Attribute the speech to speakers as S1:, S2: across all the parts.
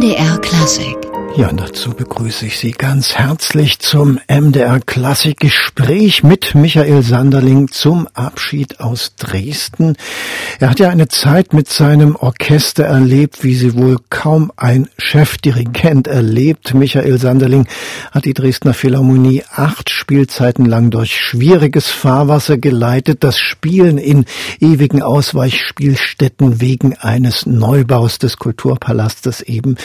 S1: MDR Klassik
S2: ja, und dazu begrüße ich Sie ganz herzlich zum MDR Klassikgespräch mit Michael Sanderling zum Abschied aus Dresden. Er hat ja eine Zeit mit seinem Orchester erlebt, wie sie wohl kaum ein Chefdirigent erlebt. Michael Sanderling hat die Dresdner Philharmonie acht Spielzeiten lang durch schwieriges Fahrwasser geleitet, das Spielen in ewigen Ausweichspielstätten wegen eines Neubaus des Kulturpalastes eben.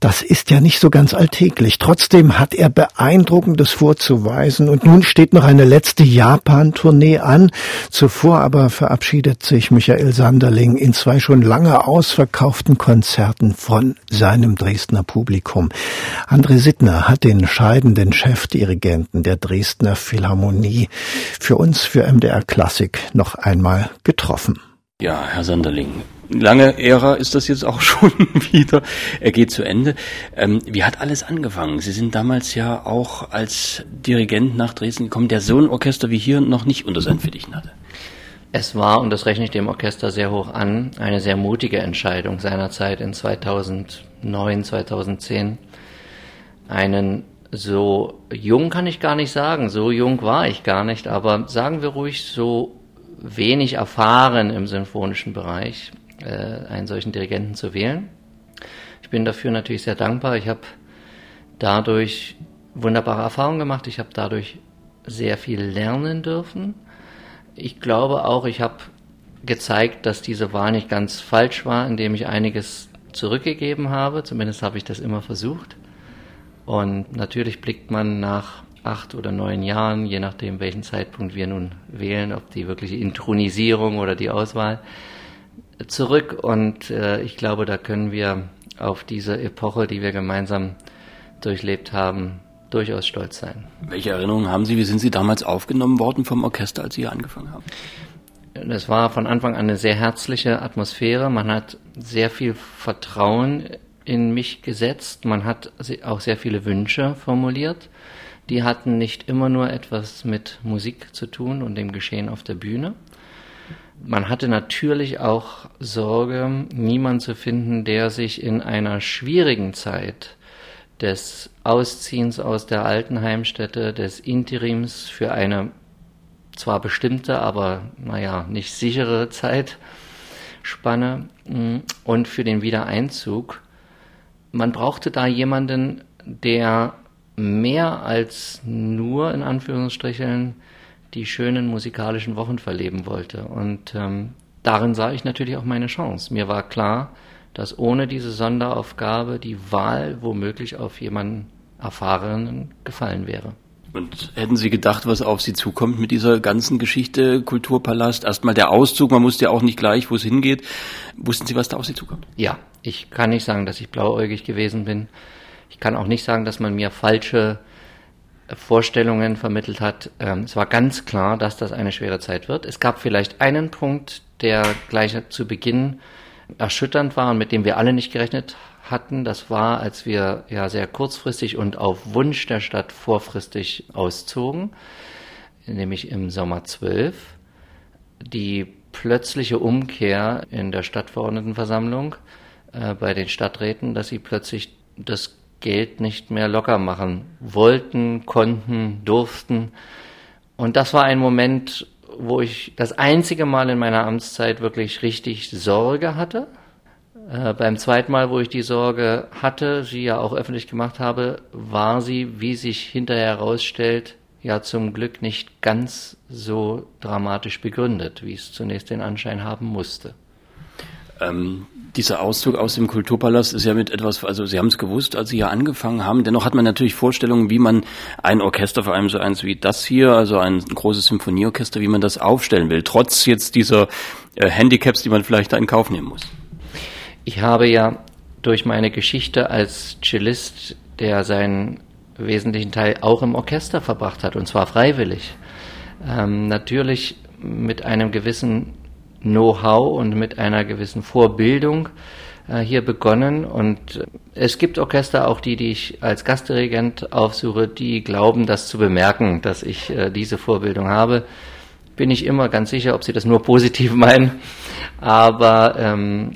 S2: Das ist ja nicht so ganz alltäglich. Trotzdem hat er Beeindruckendes vorzuweisen und nun steht noch eine letzte Japan-Tournee an. Zuvor aber verabschiedet sich Michael Sanderling in zwei schon lange ausverkauften Konzerten von seinem Dresdner Publikum. André Sittner hat den scheidenden Chefdirigenten der Dresdner Philharmonie für uns, für MDR Klassik, noch einmal getroffen.
S3: Ja, Herr Sanderling, lange Ära ist das jetzt auch schon wieder. Er geht zu Ende. Ähm, wie hat alles angefangen? Sie sind damals ja auch als Dirigent nach Dresden gekommen, der so ein Orchester wie hier noch nicht unter seinen Fittichen hatte.
S4: Es war, und das rechne ich dem Orchester sehr hoch an, eine sehr mutige Entscheidung seinerzeit in 2009, 2010, einen so jung kann ich gar nicht sagen, so jung war ich gar nicht, aber sagen wir ruhig so wenig erfahren im sinfonischen Bereich, äh, einen solchen Dirigenten zu wählen. Ich bin dafür natürlich sehr dankbar. Ich habe dadurch wunderbare Erfahrungen gemacht. Ich habe dadurch sehr viel lernen dürfen. Ich glaube auch, ich habe gezeigt, dass diese Wahl nicht ganz falsch war, indem ich einiges zurückgegeben habe. Zumindest habe ich das immer versucht. Und natürlich blickt man nach acht oder neun Jahren, je nachdem, welchen Zeitpunkt wir nun wählen, ob die wirkliche Intronisierung oder die Auswahl, zurück und äh, ich glaube, da können wir auf diese Epoche, die wir gemeinsam durchlebt haben, durchaus stolz sein.
S3: Welche Erinnerungen haben Sie? Wie sind Sie damals aufgenommen worden vom Orchester, als Sie hier angefangen haben?
S4: Das war von Anfang an eine sehr herzliche Atmosphäre. Man hat sehr viel Vertrauen in mich gesetzt. Man hat auch sehr viele Wünsche formuliert. Die hatten nicht immer nur etwas mit Musik zu tun und dem Geschehen auf der Bühne, man hatte natürlich auch Sorge, niemand zu finden, der sich in einer schwierigen Zeit des Ausziehens aus der alten Heimstätte, des Interims für eine zwar bestimmte, aber naja, nicht sichere Zeitspanne mm, und für den Wiedereinzug. Man brauchte da jemanden, der mehr als nur in Anführungsstrichen die schönen musikalischen Wochen verleben wollte. Und ähm, darin sah ich natürlich auch meine Chance. Mir war klar, dass ohne diese Sonderaufgabe die Wahl womöglich auf jemanden Erfahrenen gefallen wäre.
S3: Und hätten Sie gedacht, was auf Sie zukommt mit dieser ganzen Geschichte Kulturpalast? Erstmal der Auszug, man wusste ja auch nicht gleich, wo es hingeht. Wussten Sie, was da auf Sie zukommt?
S4: Ja, ich kann nicht sagen, dass ich blauäugig gewesen bin. Ich kann auch nicht sagen, dass man mir falsche Vorstellungen vermittelt hat. Ähm, es war ganz klar, dass das eine schwere Zeit wird. Es gab vielleicht einen Punkt, der gleich zu Beginn erschütternd war und mit dem wir alle nicht gerechnet hatten. Das war, als wir ja sehr kurzfristig und auf Wunsch der Stadt vorfristig auszogen, nämlich im Sommer 12. Die plötzliche Umkehr in der Stadtverordnetenversammlung äh, bei den Stadträten, dass sie plötzlich das Geld nicht mehr locker machen wollten, konnten, durften. Und das war ein Moment, wo ich das einzige Mal in meiner Amtszeit wirklich richtig Sorge hatte. Äh, beim zweiten Mal, wo ich die Sorge hatte, sie ja auch öffentlich gemacht habe, war sie, wie sich hinterher herausstellt, ja zum Glück nicht ganz so dramatisch begründet, wie es zunächst den Anschein haben musste.
S3: Ähm, dieser Auszug aus dem Kulturpalast ist ja mit etwas, also Sie haben es gewusst, als Sie hier angefangen haben. Dennoch hat man natürlich Vorstellungen, wie man ein Orchester, vor allem so eins wie das hier, also ein großes Symphonieorchester, wie man das aufstellen will, trotz jetzt dieser äh, Handicaps, die man vielleicht da in Kauf nehmen muss.
S4: Ich habe ja durch meine Geschichte als Cellist, der seinen wesentlichen Teil auch im Orchester verbracht hat, und zwar freiwillig, ähm, natürlich mit einem gewissen Know-how und mit einer gewissen Vorbildung äh, hier begonnen. Und es gibt Orchester, auch die, die ich als Gastdirigent aufsuche, die glauben, das zu bemerken, dass ich äh, diese Vorbildung habe. Bin ich immer ganz sicher, ob sie das nur positiv meinen. Aber ähm,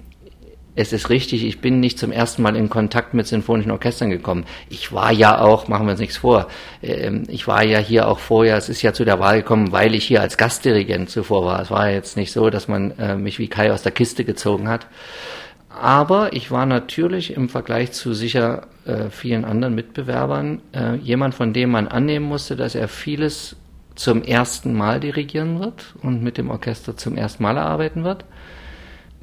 S4: es ist richtig, ich bin nicht zum ersten Mal in Kontakt mit sinfonischen Orchestern gekommen. Ich war ja auch, machen wir uns nichts vor, ähm, ich war ja hier auch vorher, es ist ja zu der Wahl gekommen, weil ich hier als Gastdirigent zuvor war. Es war jetzt nicht so, dass man äh, mich wie Kai aus der Kiste gezogen hat. Aber ich war natürlich im Vergleich zu sicher äh, vielen anderen Mitbewerbern äh, jemand, von dem man annehmen musste, dass er vieles zum ersten Mal dirigieren wird und mit dem Orchester zum ersten Mal arbeiten wird.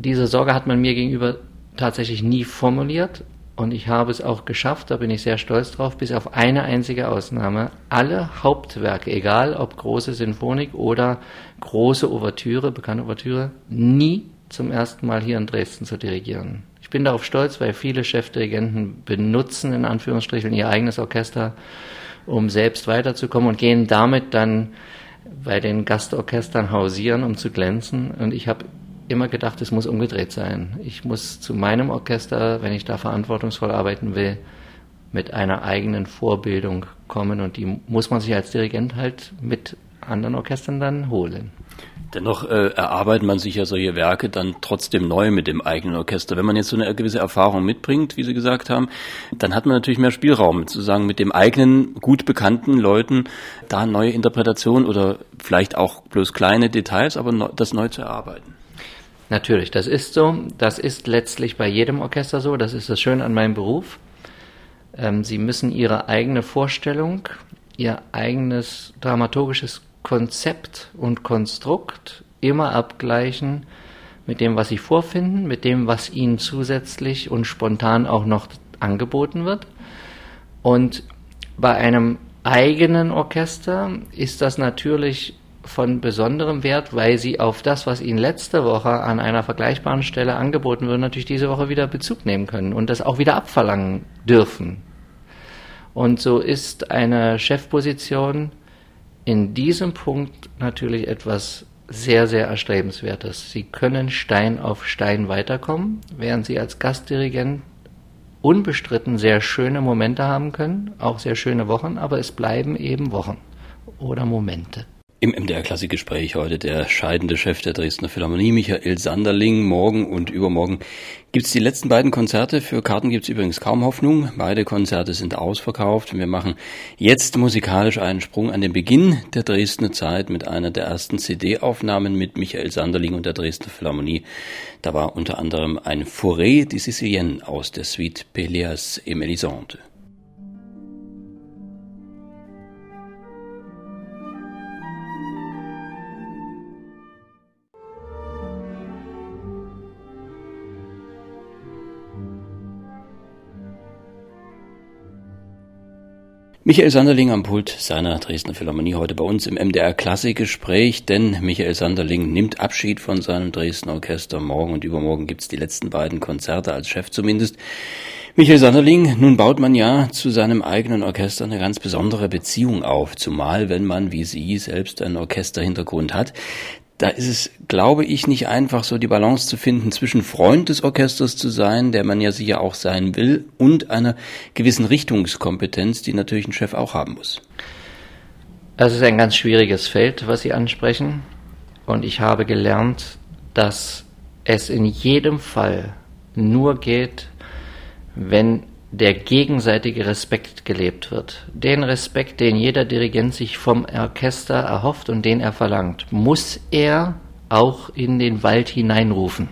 S4: Diese Sorge hat man mir gegenüber tatsächlich nie formuliert und ich habe es auch geschafft, da bin ich sehr stolz drauf, bis auf eine einzige Ausnahme, alle Hauptwerke, egal ob große Sinfonik oder große Ouvertüre, bekannte Ouvertüre, nie zum ersten Mal hier in Dresden zu dirigieren. Ich bin darauf stolz, weil viele Chefdirigenten benutzen in Anführungsstrichen ihr eigenes Orchester, um selbst weiterzukommen und gehen damit dann bei den Gastorchestern hausieren, um zu glänzen. Und ich habe immer gedacht, es muss umgedreht sein. Ich muss zu meinem Orchester, wenn ich da verantwortungsvoll arbeiten will, mit einer eigenen Vorbildung kommen und die muss man sich als Dirigent halt mit anderen Orchestern dann holen.
S3: Dennoch äh, erarbeitet man sich ja solche Werke dann trotzdem neu mit dem eigenen Orchester. Wenn man jetzt so eine gewisse Erfahrung mitbringt, wie Sie gesagt haben, dann hat man natürlich mehr Spielraum, sozusagen mit dem eigenen, gut bekannten Leuten da neue Interpretationen oder vielleicht auch bloß kleine Details, aber das neu zu erarbeiten.
S4: Natürlich, das ist so. Das ist letztlich bei jedem Orchester so. Das ist das Schöne an meinem Beruf. Ähm, Sie müssen Ihre eigene Vorstellung, Ihr eigenes dramaturgisches Konzept und Konstrukt immer abgleichen mit dem, was Sie vorfinden, mit dem, was Ihnen zusätzlich und spontan auch noch angeboten wird. Und bei einem eigenen Orchester ist das natürlich von besonderem Wert, weil sie auf das, was ihnen letzte Woche an einer vergleichbaren Stelle angeboten wird, natürlich diese Woche wieder Bezug nehmen können und das auch wieder abverlangen dürfen. Und so ist eine Chefposition in diesem Punkt natürlich etwas sehr, sehr erstrebenswertes. Sie können Stein auf Stein weiterkommen, während Sie als Gastdirigent unbestritten sehr schöne Momente haben können, auch sehr schöne Wochen, aber es bleiben eben Wochen oder Momente.
S3: Im MDR Klassikgespräch heute der scheidende Chef der Dresdner Philharmonie, Michael Sanderling. Morgen und übermorgen gibt's die letzten beiden Konzerte. Für Karten gibt's übrigens kaum Hoffnung. Beide Konzerte sind ausverkauft. Wir machen jetzt musikalisch einen Sprung an den Beginn der Dresdner Zeit mit einer der ersten CD-Aufnahmen mit Michael Sanderling und der Dresdner Philharmonie. Da war unter anderem ein Forêt de Sicilienne aus der Suite Peleas et Melisande. Michael Sanderling am Pult seiner Dresdner Philharmonie heute bei uns im MDR Klassikgespräch, denn Michael Sanderling nimmt Abschied von seinem Dresdner Orchester. Morgen und übermorgen gibt's die letzten beiden Konzerte, als Chef zumindest. Michael Sanderling, nun baut man ja zu seinem eigenen Orchester eine ganz besondere Beziehung auf, zumal wenn man wie Sie selbst einen Orchesterhintergrund hat da ist es, glaube ich, nicht einfach so die Balance zu finden zwischen Freund des Orchesters zu sein, der man ja sicher auch sein will, und einer gewissen Richtungskompetenz, die natürlich ein Chef auch haben muss.
S4: Es ist ein ganz schwieriges Feld, was Sie ansprechen. Und ich habe gelernt, dass es in jedem Fall nur geht, wenn der gegenseitige Respekt gelebt wird. Den Respekt, den jeder Dirigent sich vom Orchester erhofft und den er verlangt, muss er auch in den Wald hineinrufen.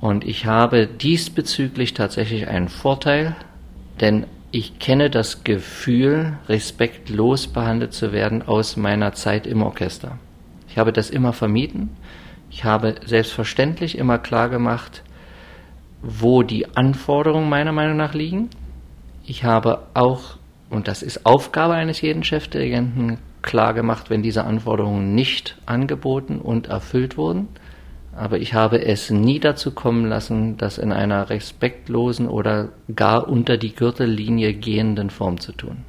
S4: Und ich habe diesbezüglich tatsächlich einen Vorteil, denn ich kenne das Gefühl, respektlos behandelt zu werden aus meiner Zeit im Orchester. Ich habe das immer vermieden. Ich habe selbstverständlich immer klar gemacht, wo die Anforderungen meiner Meinung nach liegen. Ich habe auch, und das ist Aufgabe eines jeden Chefdirigenten, klar gemacht, wenn diese Anforderungen nicht angeboten und erfüllt wurden. Aber ich habe es nie dazu kommen lassen, das in einer respektlosen oder gar unter die Gürtellinie gehenden Form zu tun.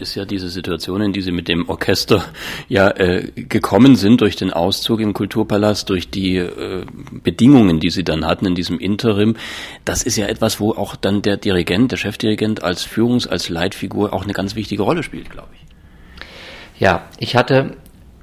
S3: Ist ja diese Situation, in die Sie mit dem Orchester ja äh, gekommen sind durch den Auszug im Kulturpalast, durch die äh, Bedingungen, die Sie dann hatten in diesem Interim, das ist ja etwas, wo auch dann der Dirigent, der Chefdirigent als Führungs-, als Leitfigur auch eine ganz wichtige Rolle spielt, glaube ich.
S4: Ja, ich hatte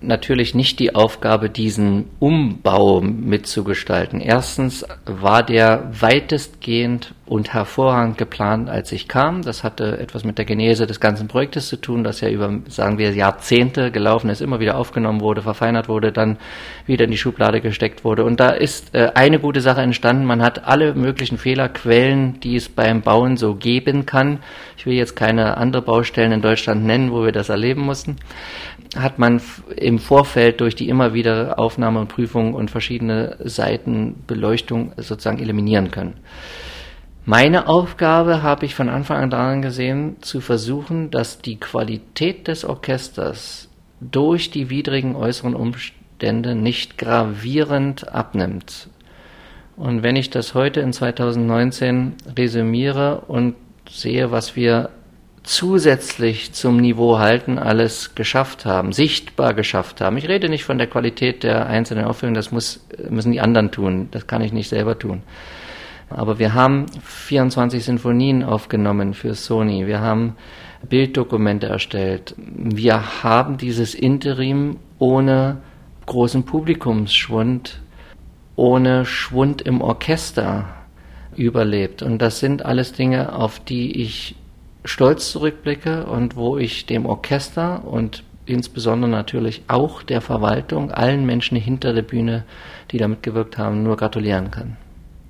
S4: natürlich nicht die Aufgabe, diesen Umbau mitzugestalten. Erstens war der weitestgehend und hervorragend geplant, als ich kam. Das hatte etwas mit der Genese des ganzen Projektes zu tun, das ja über, sagen wir, Jahrzehnte gelaufen ist, immer wieder aufgenommen wurde, verfeinert wurde, dann wieder in die Schublade gesteckt wurde. Und da ist äh, eine gute Sache entstanden. Man hat alle möglichen Fehlerquellen, die es beim Bauen so geben kann. Ich will jetzt keine andere Baustellen in Deutschland nennen, wo wir das erleben mussten hat man im Vorfeld durch die immer wieder Aufnahme und Prüfung und verschiedene Seitenbeleuchtung sozusagen eliminieren können. Meine Aufgabe habe ich von Anfang an daran gesehen, zu versuchen, dass die Qualität des Orchesters durch die widrigen äußeren Umstände nicht gravierend abnimmt. Und wenn ich das heute in 2019 resümiere und sehe, was wir zusätzlich zum Niveau halten alles geschafft haben, sichtbar geschafft haben. Ich rede nicht von der Qualität der einzelnen Aufführungen, das muss, müssen die anderen tun, das kann ich nicht selber tun. Aber wir haben 24 Sinfonien aufgenommen für Sony, wir haben Bilddokumente erstellt, wir haben dieses Interim ohne großen Publikumsschwund, ohne Schwund im Orchester überlebt. Und das sind alles Dinge, auf die ich stolz zurückblicke und wo ich dem Orchester und insbesondere natürlich auch der Verwaltung, allen Menschen hinter der Bühne, die da mitgewirkt haben, nur gratulieren kann.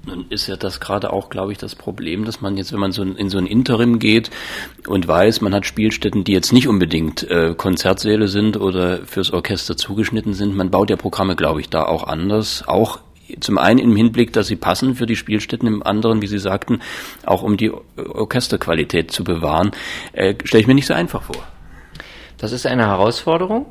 S3: Nun ist ja das gerade auch, glaube ich, das Problem, dass man jetzt, wenn man so in so ein Interim geht und weiß, man hat Spielstätten, die jetzt nicht unbedingt äh, Konzertsäle sind oder fürs Orchester zugeschnitten sind, man baut ja Programme, glaube ich, da auch anders, auch zum einen im Hinblick, dass sie passen für die Spielstätten, im anderen, wie Sie sagten, auch um die Orchesterqualität zu bewahren, äh, stelle ich mir nicht so einfach vor.
S4: Das ist eine Herausforderung.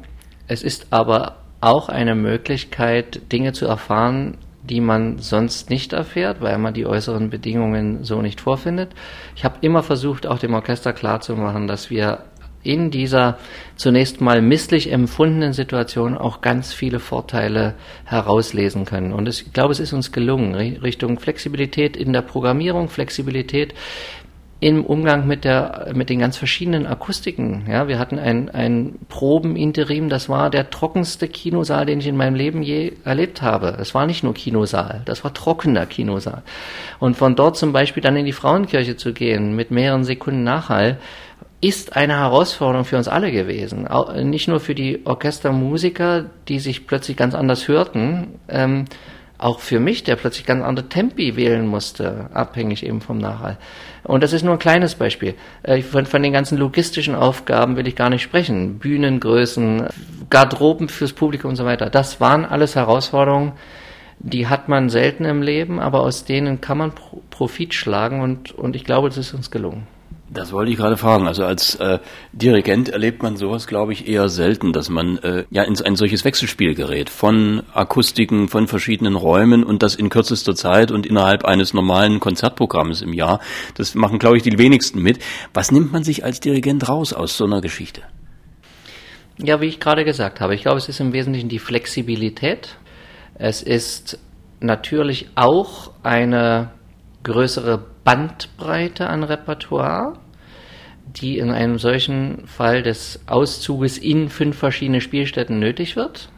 S4: Es ist aber auch eine Möglichkeit, Dinge zu erfahren, die man sonst nicht erfährt, weil man die äußeren Bedingungen so nicht vorfindet. Ich habe immer versucht, auch dem Orchester klarzumachen, dass wir in dieser zunächst mal misslich empfundenen Situation auch ganz viele Vorteile herauslesen können. Und ich glaube, es ist uns gelungen, Richtung Flexibilität in der Programmierung, Flexibilität im Umgang mit der mit den ganz verschiedenen Akustiken. Ja, wir hatten ein, ein Probeninterim, das war der trockenste Kinosaal, den ich in meinem Leben je erlebt habe. Es war nicht nur Kinosaal, das war trockener Kinosaal. Und von dort zum Beispiel dann in die Frauenkirche zu gehen mit mehreren Sekunden Nachhall, ist eine Herausforderung für uns alle gewesen. Auch nicht nur für die Orchestermusiker, die sich plötzlich ganz anders hörten, ähm, auch für mich, der plötzlich ganz andere Tempi wählen musste, abhängig eben vom Nachhall. Und das ist nur ein kleines Beispiel. Äh, von, von, den ganzen logistischen Aufgaben will ich gar nicht sprechen. Bühnengrößen, Garderoben fürs Publikum und so weiter. Das waren alles Herausforderungen, die hat man selten im Leben, aber aus denen kann man Profit schlagen und, und ich glaube, es ist uns gelungen.
S3: Das wollte ich gerade fragen. Also als äh, Dirigent erlebt man sowas, glaube ich, eher selten, dass man äh, ja in ein solches Wechselspiel gerät von Akustiken, von verschiedenen Räumen und das in kürzester Zeit und innerhalb eines normalen Konzertprogramms im Jahr. Das machen, glaube ich, die wenigsten mit. Was nimmt man sich als Dirigent raus aus so einer Geschichte?
S4: Ja, wie ich gerade gesagt habe, ich glaube, es ist im Wesentlichen die Flexibilität. Es ist natürlich auch eine größere Bandbreite an Repertoire die in einem solchen Fall des Auszuges in fünf verschiedene Spielstätten nötig wird.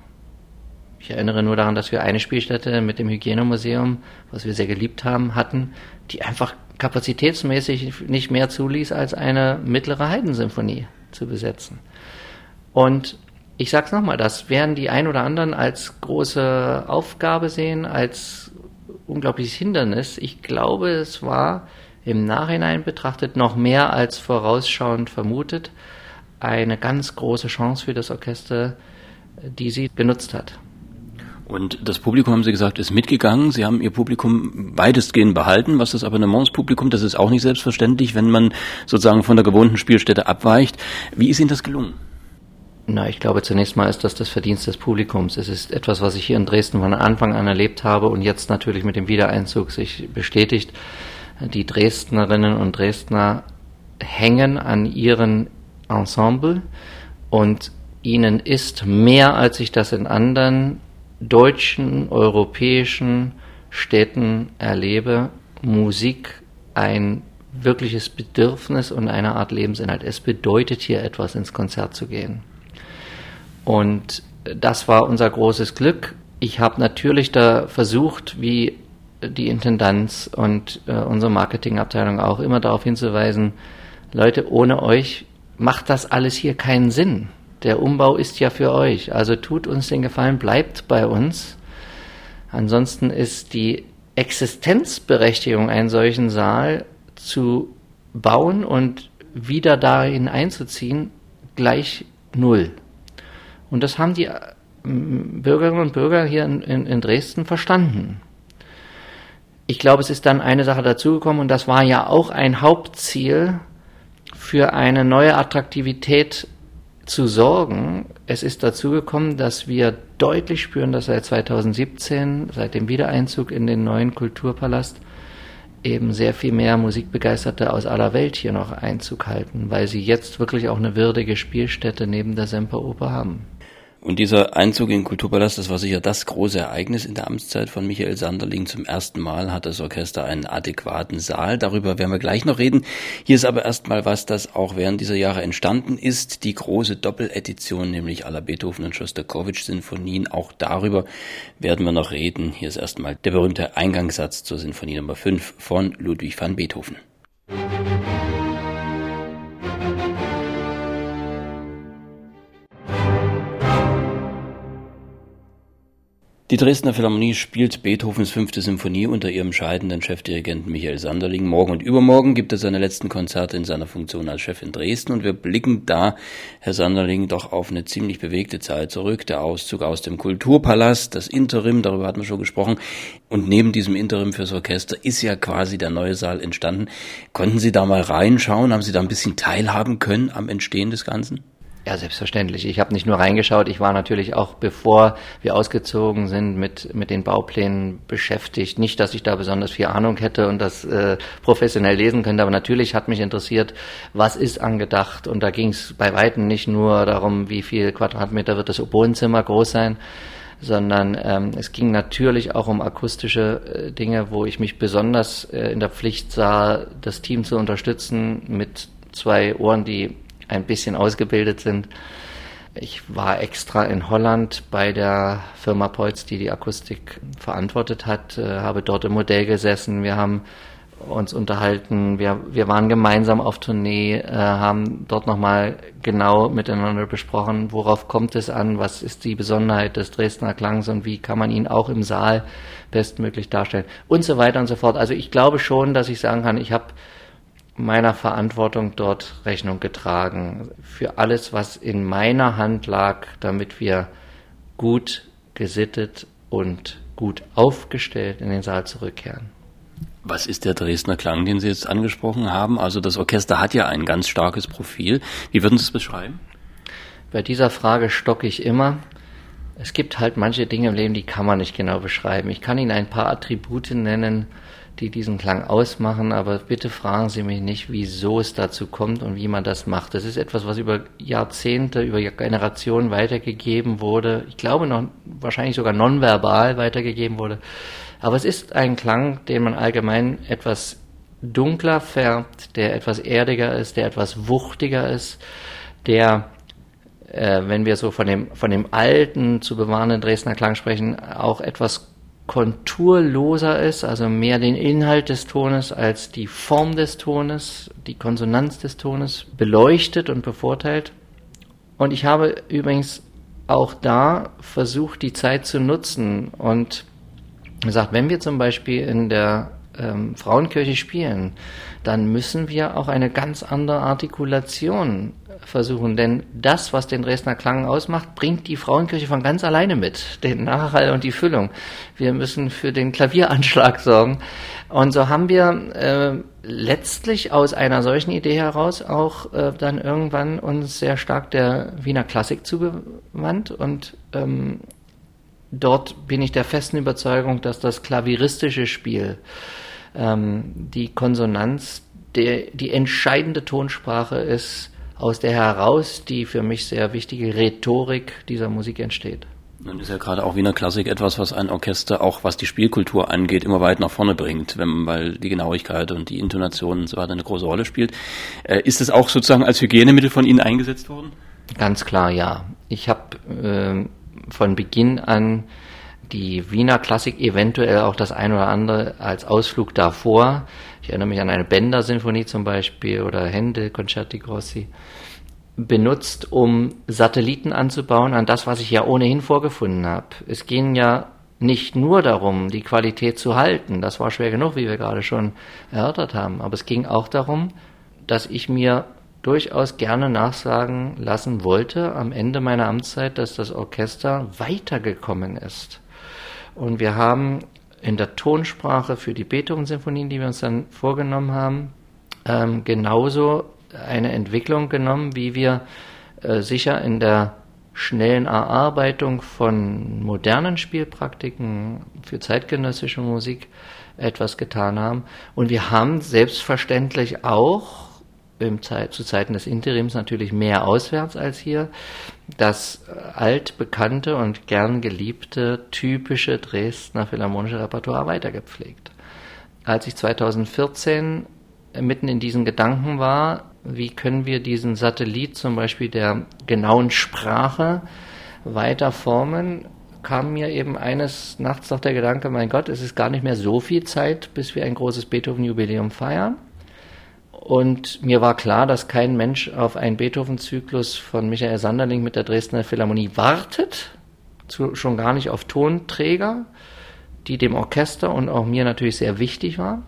S4: Ich erinnere nur daran, dass wir eine Spielstätte mit dem Hygienemuseum, was wir sehr geliebt haben, hatten, die einfach kapazitätsmäßig nicht mehr zuließ, als eine mittlere Heidensymphonie zu besetzen. Und ich sag's nochmal, das werden die ein oder anderen als große Aufgabe sehen, als unglaubliches Hindernis. Ich glaube, es war im Nachhinein betrachtet noch mehr als vorausschauend vermutet eine ganz große Chance für das Orchester, die sie genutzt hat.
S3: Und das Publikum, haben Sie gesagt, ist mitgegangen. Sie haben Ihr Publikum weitestgehend behalten. Was das Abonnementspublikum, das ist auch nicht selbstverständlich, wenn man sozusagen von der gewohnten Spielstätte abweicht. Wie ist Ihnen das gelungen?
S4: Na, ich glaube, zunächst mal ist das das Verdienst des Publikums. Es ist etwas, was ich hier in Dresden von Anfang an erlebt habe und jetzt natürlich mit dem Wiedereinzug sich bestätigt. Die Dresdnerinnen und Dresdner hängen an ihren Ensemble und ihnen ist mehr, als ich das in anderen deutschen, europäischen Städten erlebe, Musik ein wirkliches Bedürfnis und eine Art Lebensinhalt. Es bedeutet hier etwas, ins Konzert zu gehen. Und das war unser großes Glück. Ich habe natürlich da versucht, wie die Intendanz und äh, unsere Marketingabteilung auch immer darauf hinzuweisen, Leute, ohne euch macht das alles hier keinen Sinn. Der Umbau ist ja für euch. Also tut uns den Gefallen, bleibt bei uns. Ansonsten ist die Existenzberechtigung, einen solchen Saal zu bauen und wieder dahin einzuziehen, gleich null. Und das haben die Bürgerinnen und Bürger hier in, in, in Dresden verstanden. Ich glaube, es ist dann eine Sache dazugekommen und das war ja auch ein Hauptziel für eine neue Attraktivität zu sorgen. Es ist dazugekommen, dass wir deutlich spüren, dass seit 2017, seit dem Wiedereinzug in den neuen Kulturpalast, eben sehr viel mehr Musikbegeisterte aus aller Welt hier noch Einzug halten, weil sie jetzt wirklich auch eine würdige Spielstätte neben der Semperoper haben.
S3: Und dieser Einzug in den Kulturpalast, das war sicher das große Ereignis in der Amtszeit von Michael Sanderling. Zum ersten Mal hat das Orchester einen adäquaten Saal. Darüber werden wir gleich noch reden. Hier ist aber erstmal was, das auch während dieser Jahre entstanden ist. Die große Doppeledition, nämlich aller Beethoven und Schostakowitsch-Sinfonien. Auch darüber werden wir noch reden. Hier ist erstmal der berühmte Eingangssatz zur Sinfonie Nummer 5 von Ludwig van Beethoven. Die Dresdner Philharmonie spielt Beethovens fünfte Symphonie unter ihrem scheidenden Chefdirigenten Michael Sanderling. Morgen und übermorgen gibt er seine letzten Konzerte in seiner Funktion als Chef in Dresden und wir blicken da, Herr Sanderling, doch auf eine ziemlich bewegte Zeit zurück. Der Auszug aus dem Kulturpalast, das Interim, darüber hatten wir schon gesprochen. Und neben diesem Interim fürs Orchester ist ja quasi der neue Saal entstanden. Konnten Sie da mal reinschauen? Haben Sie da ein bisschen teilhaben können am Entstehen des Ganzen?
S4: Ja, selbstverständlich. Ich habe nicht nur reingeschaut, ich war natürlich auch, bevor wir ausgezogen sind, mit, mit den Bauplänen beschäftigt. Nicht, dass ich da besonders viel Ahnung hätte und das äh, professionell lesen könnte, aber natürlich hat mich interessiert, was ist angedacht. Und da ging es bei Weitem nicht nur darum, wie viel Quadratmeter wird das Oboenzimmer groß sein, sondern ähm, es ging natürlich auch um akustische äh, Dinge, wo ich mich besonders äh, in der Pflicht sah, das Team zu unterstützen mit zwei Ohren, die ein bisschen ausgebildet sind. Ich war extra in Holland bei der Firma Polz, die die Akustik verantwortet hat, äh, habe dort im Modell gesessen. Wir haben uns unterhalten, wir, wir waren gemeinsam auf Tournee, äh, haben dort nochmal genau miteinander besprochen, worauf kommt es an, was ist die Besonderheit des Dresdner Klangs und wie kann man ihn auch im Saal bestmöglich darstellen und so weiter und so fort. Also ich glaube schon, dass ich sagen kann, ich habe meiner Verantwortung dort Rechnung getragen. Für alles, was in meiner Hand lag, damit wir gut gesittet und gut aufgestellt in den Saal zurückkehren.
S3: Was ist der Dresdner Klang, den Sie jetzt angesprochen haben? Also das Orchester hat ja ein ganz starkes Profil. Wie würden Sie es beschreiben?
S4: Bei dieser Frage stocke ich immer. Es gibt halt manche Dinge im Leben, die kann man nicht genau beschreiben. Ich kann Ihnen ein paar Attribute nennen, die diesen Klang ausmachen, aber bitte fragen Sie mich nicht, wieso es dazu kommt und wie man das macht. Das ist etwas, was über Jahrzehnte, über Generationen weitergegeben wurde. Ich glaube noch wahrscheinlich sogar nonverbal weitergegeben wurde. Aber es ist ein Klang, den man allgemein etwas dunkler färbt, der etwas erdiger ist, der etwas wuchtiger ist, der äh, wenn wir so von dem, von dem alten zu bewahrenden Dresdner Klang sprechen, auch etwas konturloser ist, also mehr den Inhalt des Tones als die Form des Tones, die Konsonanz des Tones beleuchtet und bevorteilt. Und ich habe übrigens auch da versucht, die Zeit zu nutzen und gesagt, wenn wir zum Beispiel in der ähm, Frauenkirche spielen, dann müssen wir auch eine ganz andere Artikulation versuchen. Denn das, was den Dresdner Klang ausmacht, bringt die Frauenkirche von ganz alleine mit. Den Nachhall und die Füllung. Wir müssen für den Klavieranschlag sorgen. Und so haben wir äh, letztlich aus einer solchen Idee heraus auch äh, dann irgendwann uns sehr stark der Wiener Klassik zugewandt und ähm, dort bin ich der festen Überzeugung, dass das klavieristische Spiel, ähm, die Konsonanz, der, die entscheidende Tonsprache ist, aus der heraus die für mich sehr wichtige Rhetorik dieser Musik entsteht.
S3: Nun ist ja gerade auch Wiener Klassik etwas, was ein Orchester auch was die Spielkultur angeht, immer weit nach vorne bringt, wenn, weil die Genauigkeit und die Intonation und so weiter eine große Rolle spielt. Äh, ist es auch sozusagen als Hygienemittel von Ihnen eingesetzt worden?
S4: Ganz klar, ja. Ich habe äh, von Beginn an die Wiener Klassik eventuell auch das ein oder andere als Ausflug davor. Ich erinnere mich an eine Bender-Sinfonie zum Beispiel oder Händel, Concerti Grossi, benutzt, um Satelliten anzubauen an das, was ich ja ohnehin vorgefunden habe. Es ging ja nicht nur darum, die Qualität zu halten, das war schwer genug, wie wir gerade schon erörtert haben, aber es ging auch darum, dass ich mir durchaus gerne nachsagen lassen wollte am Ende meiner Amtszeit, dass das Orchester weitergekommen ist. Und wir haben in der Tonsprache für die Beethoven-Sinfonien, die wir uns dann vorgenommen haben, ähm, genauso eine Entwicklung genommen, wie wir äh, sicher in der schnellen Erarbeitung von modernen Spielpraktiken für zeitgenössische Musik etwas getan haben. Und wir haben selbstverständlich auch Zeit, zu Zeiten des Interims natürlich mehr auswärts als hier, das altbekannte und gern geliebte typische Dresdner Philharmonische Repertoire weitergepflegt. Als ich 2014 mitten in diesen Gedanken war, wie können wir diesen Satellit zum Beispiel der genauen Sprache weiter formen, kam mir eben eines Nachts noch der Gedanke, mein Gott, es ist gar nicht mehr so viel Zeit, bis wir ein großes Beethoven-Jubiläum feiern. Und mir war klar, dass kein Mensch auf einen Beethoven-Zyklus von Michael Sanderling mit der Dresdner Philharmonie wartet, zu, schon gar nicht auf Tonträger, die dem Orchester und auch mir natürlich sehr wichtig waren.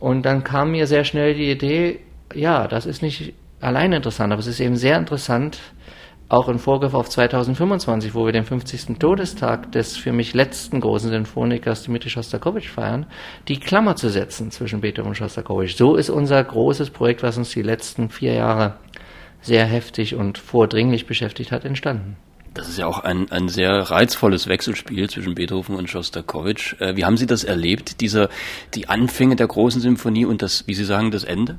S4: Und dann kam mir sehr schnell die Idee, ja, das ist nicht allein interessant, aber es ist eben sehr interessant, auch in Vorgriff auf 2025, wo wir den 50. Todestag des für mich letzten großen Sinfonikers Dmitri Shostakovich feiern, die Klammer zu setzen zwischen Beethoven und Shostakovich. So ist unser großes Projekt, was uns die letzten vier Jahre sehr heftig und vordringlich beschäftigt hat, entstanden.
S3: Das ist ja auch ein, ein sehr reizvolles Wechselspiel zwischen Beethoven und Shostakovich. Äh, wie haben Sie das erlebt, diese, die Anfänge der großen Symphonie und das, wie Sie sagen, das Ende?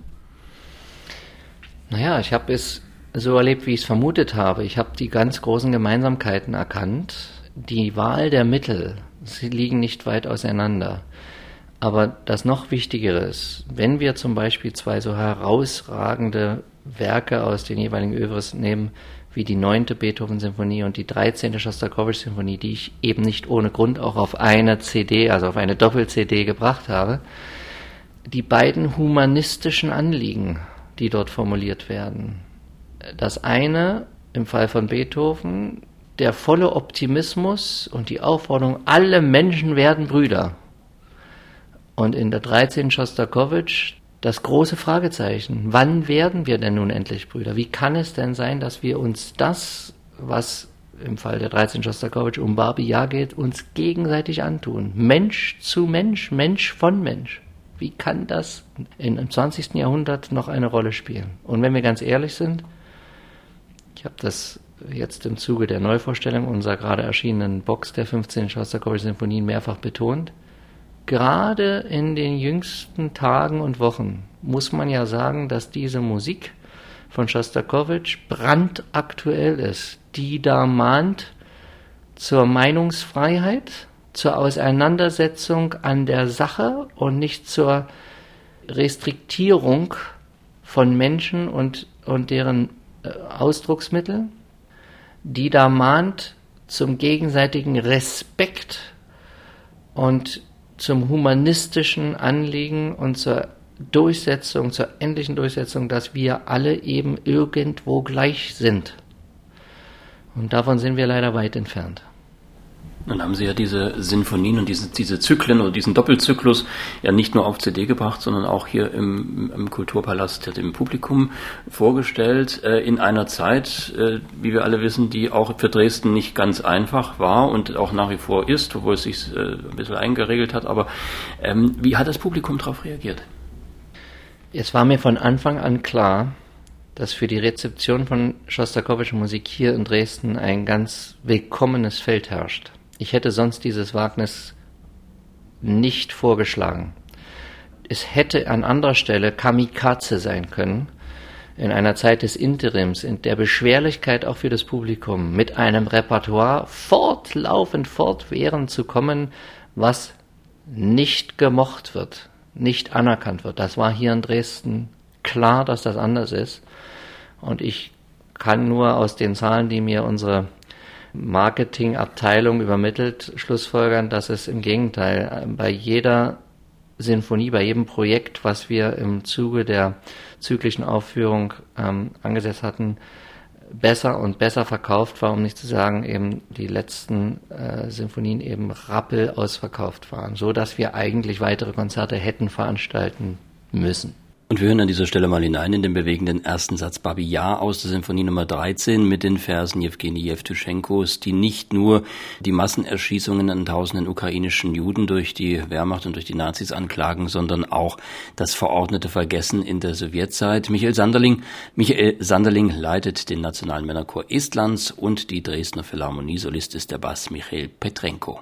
S4: Naja, ich habe es so erlebt, wie ich es vermutet habe. Ich habe die ganz großen Gemeinsamkeiten erkannt. Die Wahl der Mittel, sie liegen nicht weit auseinander. Aber das noch Wichtigere ist, wenn wir zum Beispiel zwei so herausragende Werke aus den jeweiligen Övres nehmen, wie die neunte Beethoven-Symphonie und die dreizehnte Shostakovich-Symphonie, die ich eben nicht ohne Grund auch auf eine CD, also auf eine Doppel-CD gebracht habe, die beiden humanistischen Anliegen, die dort formuliert werden, das eine im Fall von Beethoven, der volle Optimismus und die Aufforderung, alle Menschen werden Brüder. Und in der 13 Schostakowitsch das große Fragezeichen. Wann werden wir denn nun endlich Brüder? Wie kann es denn sein, dass wir uns das, was im Fall der 13 Schostakowitsch um Barbie Jahr geht, uns gegenseitig antun? Mensch zu Mensch, Mensch von Mensch. Wie kann das im 20. Jahrhundert noch eine Rolle spielen? Und wenn wir ganz ehrlich sind, ich habe das jetzt im Zuge der Neuvorstellung unserer gerade erschienenen Box der 15 Schostakowitsch-Sinfonien mehrfach betont. Gerade in den jüngsten Tagen und Wochen muss man ja sagen, dass diese Musik von Schostakowitsch brandaktuell ist, die da mahnt zur Meinungsfreiheit, zur Auseinandersetzung an der Sache und nicht zur Restriktierung von Menschen und, und deren Ausdrucksmittel, die da mahnt zum gegenseitigen Respekt und zum humanistischen Anliegen und zur Durchsetzung, zur endlichen Durchsetzung, dass wir alle eben irgendwo gleich sind. Und davon sind wir leider weit entfernt.
S3: Dann haben Sie ja diese Sinfonien und diese, diese Zyklen oder diesen Doppelzyklus ja nicht nur auf CD gebracht, sondern auch hier im, im Kulturpalast dem Publikum vorgestellt, äh, in einer Zeit, äh, wie wir alle wissen, die auch für Dresden nicht ganz einfach war und auch nach wie vor ist, obwohl es sich äh, ein bisschen eingeregelt hat. Aber ähm, wie hat das Publikum darauf reagiert?
S4: Es war mir von Anfang an klar, dass für die Rezeption von Schostakowitscher Musik hier in Dresden ein ganz willkommenes Feld herrscht. Ich hätte sonst dieses Wagnis nicht vorgeschlagen. Es hätte an anderer Stelle Kamikaze sein können, in einer Zeit des Interims, in der Beschwerlichkeit auch für das Publikum, mit einem Repertoire fortlaufend fortwährend zu kommen, was nicht gemocht wird, nicht anerkannt wird. Das war hier in Dresden klar, dass das anders ist. Und ich kann nur aus den Zahlen, die mir unsere Marketingabteilung übermittelt, schlussfolgern, dass es im Gegenteil bei jeder Sinfonie, bei jedem Projekt, was wir im Zuge der zyklischen Aufführung ähm, angesetzt hatten, besser und besser verkauft war, um nicht zu sagen, eben die letzten äh, Sinfonien eben rappel ausverkauft waren, so dass wir eigentlich weitere Konzerte hätten veranstalten müssen.
S3: Und wir hören an dieser Stelle mal hinein in den bewegenden ersten Satz Babi Ja aus der Sinfonie Nummer 13 mit den Versen Jewgeni Jewtuschenkos, die nicht nur die Massenerschießungen an tausenden ukrainischen Juden durch die Wehrmacht und durch die Nazis anklagen, sondern auch das verordnete Vergessen in der Sowjetzeit. Michael Sanderling, Michael Sanderling leitet den Nationalen Männerchor Estlands und die Dresdner Philharmonie. Solist ist der Bass Michael Petrenko.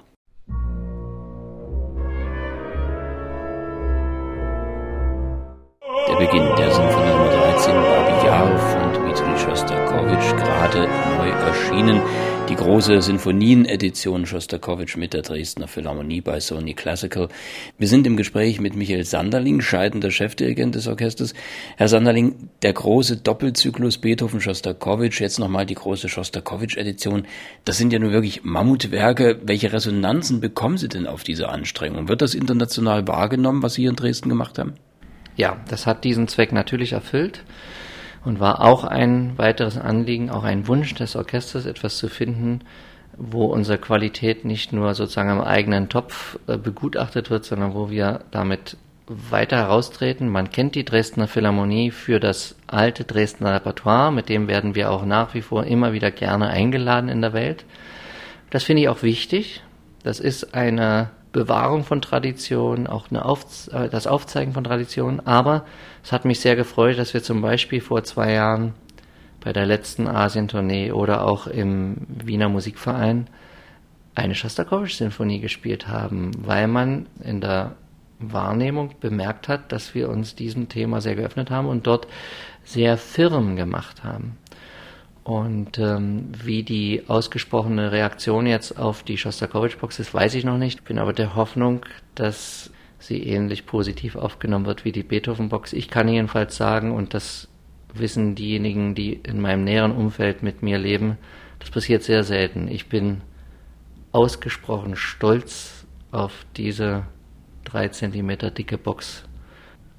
S3: Der Beginn der Sinfonie Nummer 13 Babi Yar von Dmitri Schostakowitsch, gerade neu erschienen. Die große Sinfonien-Edition Schostakowitsch mit der Dresdner Philharmonie bei Sony Classical. Wir sind im Gespräch mit Michael Sanderling, scheidender Chefdirigent des Orchesters. Herr Sanderling, der große Doppelzyklus Beethoven-Schostakowitsch, jetzt nochmal die große Schostakowitsch-Edition. Das sind ja nun wirklich Mammutwerke. Welche Resonanzen bekommen Sie denn auf diese Anstrengung? Wird das international wahrgenommen, was Sie hier in Dresden gemacht haben?
S4: Ja, das hat diesen Zweck natürlich erfüllt und war auch ein weiteres Anliegen, auch ein Wunsch des Orchesters, etwas zu finden, wo unsere Qualität nicht nur sozusagen am eigenen Topf äh, begutachtet wird, sondern wo wir damit weiter heraustreten. Man kennt die Dresdner Philharmonie für das alte Dresdner Repertoire, mit dem werden wir auch nach wie vor immer wieder gerne eingeladen in der Welt. Das finde ich auch wichtig. Das ist eine Bewahrung von Tradition, auch eine Auf, äh, das Aufzeigen von Tradition. Aber es hat mich sehr gefreut, dass wir zum Beispiel vor zwei Jahren bei der letzten Asientournee oder auch im Wiener Musikverein eine Schostakowitsch-Sinfonie gespielt haben, weil man in der Wahrnehmung bemerkt hat, dass wir uns diesem Thema sehr geöffnet haben und dort sehr firm gemacht haben. Und ähm, wie die ausgesprochene Reaktion jetzt auf die Schostakowitsch-Box ist, weiß ich noch nicht. Bin aber der Hoffnung, dass sie ähnlich positiv aufgenommen wird wie die Beethoven-Box. Ich kann jedenfalls sagen, und das wissen diejenigen, die in meinem näheren Umfeld mit mir leben, das passiert sehr selten. Ich bin ausgesprochen stolz auf diese drei Zentimeter dicke Box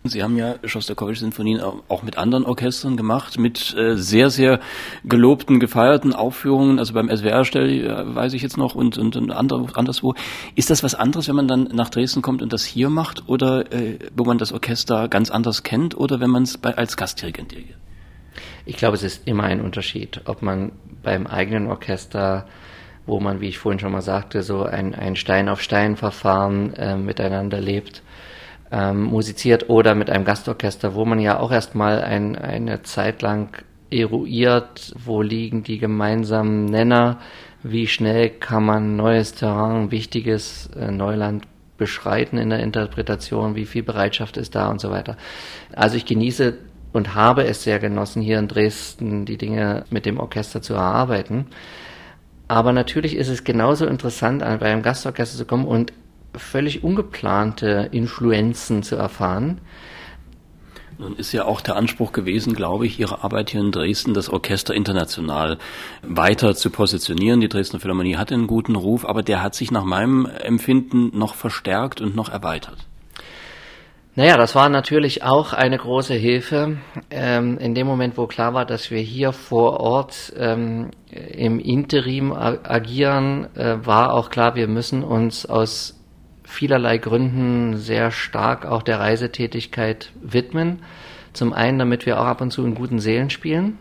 S3: Sie haben ja Schostakowitsch-Sinfonien auch mit anderen Orchestern gemacht, mit äh, sehr, sehr gelobten, gefeierten Aufführungen, also beim SWR stell, äh, weiß ich jetzt noch und, und, und anderswo. Ist das was anderes, wenn man dann nach Dresden kommt und das hier macht oder äh, wo man das Orchester ganz anders kennt oder wenn man es als Gastdirigent dirigiert?
S4: Ich glaube, es ist immer ein Unterschied, ob man beim eigenen Orchester wo man, wie ich vorhin schon mal sagte, so ein, ein Stein-auf-Stein-Verfahren äh, miteinander lebt ähm, musiziert oder mit einem Gastorchester, wo man ja auch erstmal ein, eine Zeit lang eruiert, wo liegen die gemeinsamen Nenner, wie schnell kann man neues Terrain, wichtiges äh, Neuland beschreiten in der Interpretation, wie viel Bereitschaft ist da und so weiter. Also ich genieße und habe es sehr genossen, hier in Dresden die Dinge mit dem Orchester zu erarbeiten. Aber natürlich ist es genauso interessant, bei einem Gastorchester zu kommen und völlig ungeplante Influenzen zu erfahren.
S3: Nun ist ja auch der Anspruch gewesen, glaube ich, Ihre Arbeit hier in Dresden, das Orchester international weiter zu positionieren. Die Dresdner Philharmonie hatte einen guten Ruf, aber der hat sich nach meinem Empfinden noch verstärkt und noch erweitert.
S4: Naja, das war natürlich auch eine große Hilfe. Ähm, in dem Moment, wo klar war, dass wir hier vor Ort ähm, im Interim agieren, äh, war auch klar, wir müssen uns aus vielerlei Gründen sehr stark auch der Reisetätigkeit widmen. Zum einen, damit wir auch ab und zu in guten Seelen spielen.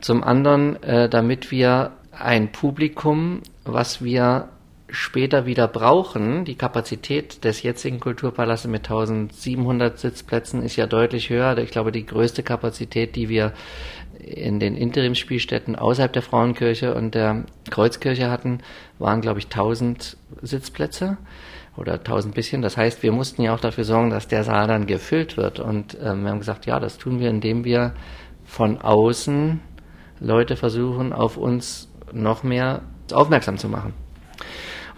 S4: Zum anderen, äh, damit wir ein Publikum, was wir später wieder brauchen, die Kapazität des jetzigen Kulturpalastes mit 1700 Sitzplätzen ist ja deutlich höher. Ich glaube, die größte Kapazität, die wir in den Interimsspielstätten außerhalb der Frauenkirche und der Kreuzkirche hatten, waren, glaube ich, 1000 Sitzplätze oder 1000 bisschen. Das heißt, wir mussten ja auch dafür sorgen, dass der Saal dann gefüllt wird. Und ähm, wir haben gesagt, ja, das tun wir, indem wir von außen Leute versuchen, auf uns noch mehr aufmerksam zu machen.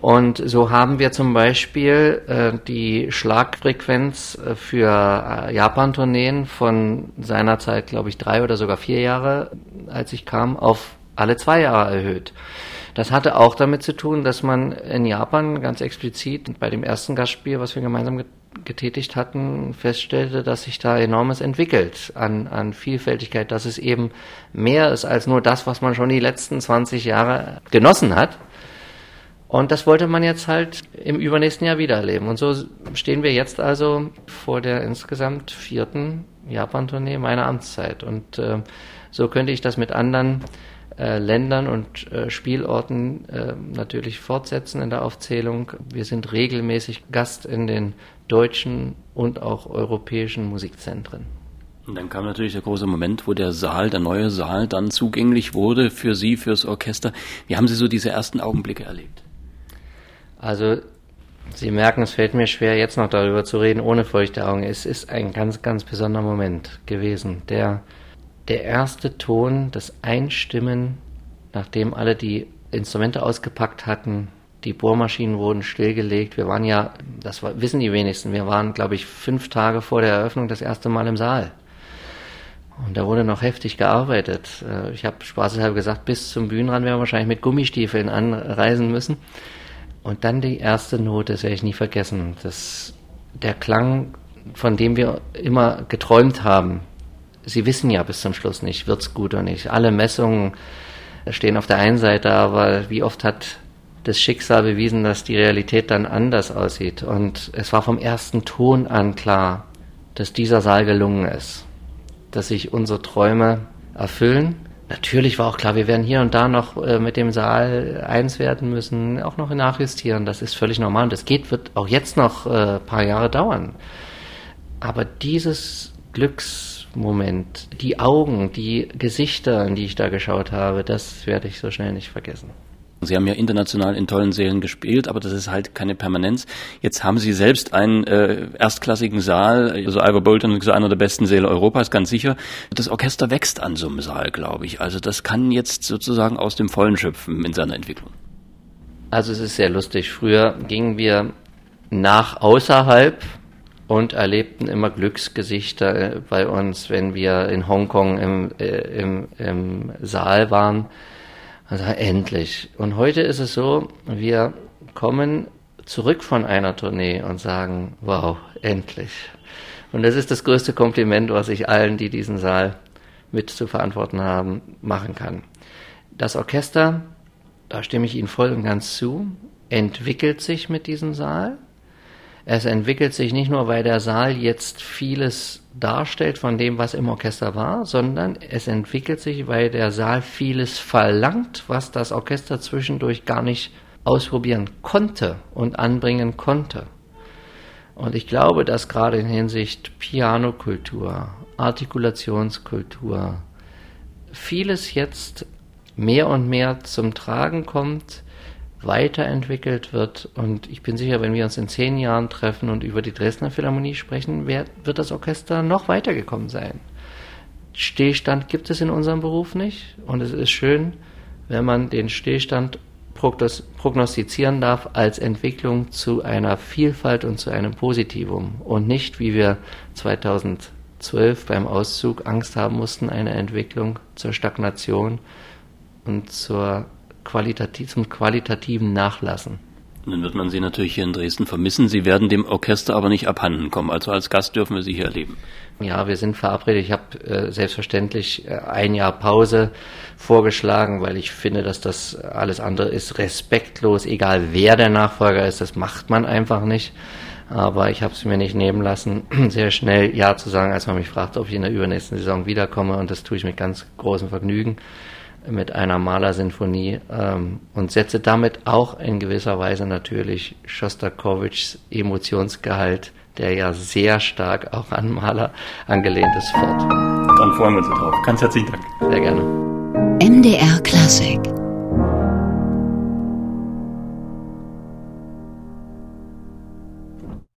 S4: Und so haben wir zum Beispiel äh, die Schlagfrequenz äh, für äh, Japan-Tourneen von seinerzeit, glaube ich, drei oder sogar vier Jahre, als ich kam, auf alle zwei Jahre erhöht. Das hatte auch damit zu tun, dass man in Japan ganz explizit bei dem ersten Gastspiel, was wir gemeinsam getätigt hatten, feststellte, dass sich da enormes entwickelt an, an Vielfältigkeit, dass es eben mehr ist als nur das, was man schon die letzten 20 Jahre genossen hat. Und das wollte man jetzt halt im übernächsten Jahr wieder erleben. Und so stehen wir jetzt also vor der insgesamt vierten Japan-Tournee meiner Amtszeit. Und äh, so könnte ich das mit anderen äh, Ländern und äh, Spielorten äh, natürlich fortsetzen in der Aufzählung. Wir sind regelmäßig Gast in den deutschen und auch europäischen Musikzentren.
S3: Und dann kam natürlich der große Moment, wo der Saal, der neue Saal dann zugänglich wurde für Sie, fürs Orchester. Wie haben Sie so diese ersten Augenblicke erlebt?
S4: Also Sie merken, es fällt mir schwer, jetzt noch darüber zu reden, ohne feuchte Augen. Es ist ein ganz, ganz besonderer Moment gewesen. Der, der erste Ton, das Einstimmen, nachdem alle die Instrumente ausgepackt hatten, die Bohrmaschinen wurden stillgelegt. Wir waren ja, das war, wissen die wenigsten, wir waren, glaube ich, fünf Tage vor der Eröffnung das erste Mal im Saal. Und da wurde noch heftig gearbeitet. Äh, ich habe spaßeshalber gesagt, bis zum Bühnenrand werden wir wahrscheinlich mit Gummistiefeln anreisen müssen. Und dann die erste Note, das werde ich nie vergessen. Das, der Klang, von dem wir immer geträumt haben. Sie wissen ja bis zum Schluss nicht, wird's gut oder nicht. Alle Messungen stehen auf der einen Seite, aber wie oft hat das Schicksal bewiesen, dass die Realität dann anders aussieht. Und es war vom ersten Ton an klar, dass dieser Saal gelungen ist, dass sich unsere Träume erfüllen. Natürlich war auch klar, wir werden hier und da noch äh, mit dem Saal eins werden müssen, auch noch nachjustieren. Das ist völlig normal und das geht, wird auch jetzt noch ein äh, paar Jahre dauern. Aber dieses Glücksmoment, die Augen, die Gesichter, in die ich da geschaut habe, das werde ich so schnell nicht vergessen.
S3: Sie haben ja international in tollen Sälen gespielt, aber das ist halt keine Permanenz. Jetzt haben Sie selbst einen äh, erstklassigen Saal, also Ivor Bolton ist einer der besten Säle Europas, ganz sicher. Das Orchester wächst an so einem Saal, glaube ich. Also das kann jetzt sozusagen aus dem Vollen schöpfen in seiner Entwicklung.
S4: Also es ist sehr lustig. Früher gingen wir nach außerhalb und erlebten immer Glücksgesichter äh, bei uns, wenn wir in Hongkong im, äh, im, im Saal waren also endlich. Und heute ist es so, wir kommen zurück von einer Tournee und sagen, wow, endlich. Und das ist das größte Kompliment, was ich allen, die diesen Saal mit zu verantworten haben, machen kann. Das Orchester, da stimme ich Ihnen voll und ganz zu, entwickelt sich mit diesem Saal. Es entwickelt sich nicht nur, weil der Saal jetzt vieles darstellt von dem, was im Orchester war, sondern es entwickelt sich, weil der Saal vieles verlangt, was das Orchester zwischendurch gar nicht ausprobieren konnte und anbringen konnte. Und ich glaube, dass gerade in Hinsicht Pianokultur, Artikulationskultur, vieles jetzt mehr und mehr zum Tragen kommt, weiterentwickelt wird. Und ich bin sicher, wenn wir uns in zehn Jahren treffen und über die Dresdner Philharmonie sprechen, wird das Orchester noch weitergekommen sein. Stillstand gibt es in unserem Beruf nicht. Und es ist schön, wenn man den Stillstand prognostizieren darf als Entwicklung zu einer Vielfalt und zu einem Positivum und nicht, wie wir 2012 beim Auszug Angst haben mussten, eine Entwicklung zur Stagnation und zur qualitativ, zum qualitativen Nachlassen.
S3: Dann wird man Sie natürlich hier in Dresden vermissen. Sie werden dem Orchester aber nicht abhanden kommen. Also als Gast dürfen wir Sie hier erleben.
S4: Ja, wir sind verabredet. Ich habe äh, selbstverständlich äh, ein Jahr Pause vorgeschlagen, weil ich finde, dass das alles andere ist respektlos. Egal wer der Nachfolger ist, das macht man einfach nicht. Aber ich habe es mir nicht nehmen lassen, sehr schnell Ja zu sagen, als man mich fragt, ob ich in der übernächsten Saison wiederkomme. Und das tue ich mit ganz großem Vergnügen mit einer Malersinfonie ähm, und setze damit auch in gewisser Weise natürlich Schostakowitschs Emotionsgehalt, der ja sehr stark auch an Maler angelehnt ist, fort.
S3: Dann freuen wir uns drauf. Ganz herzlichen Dank.
S4: Sehr gerne.
S1: MDR Klassik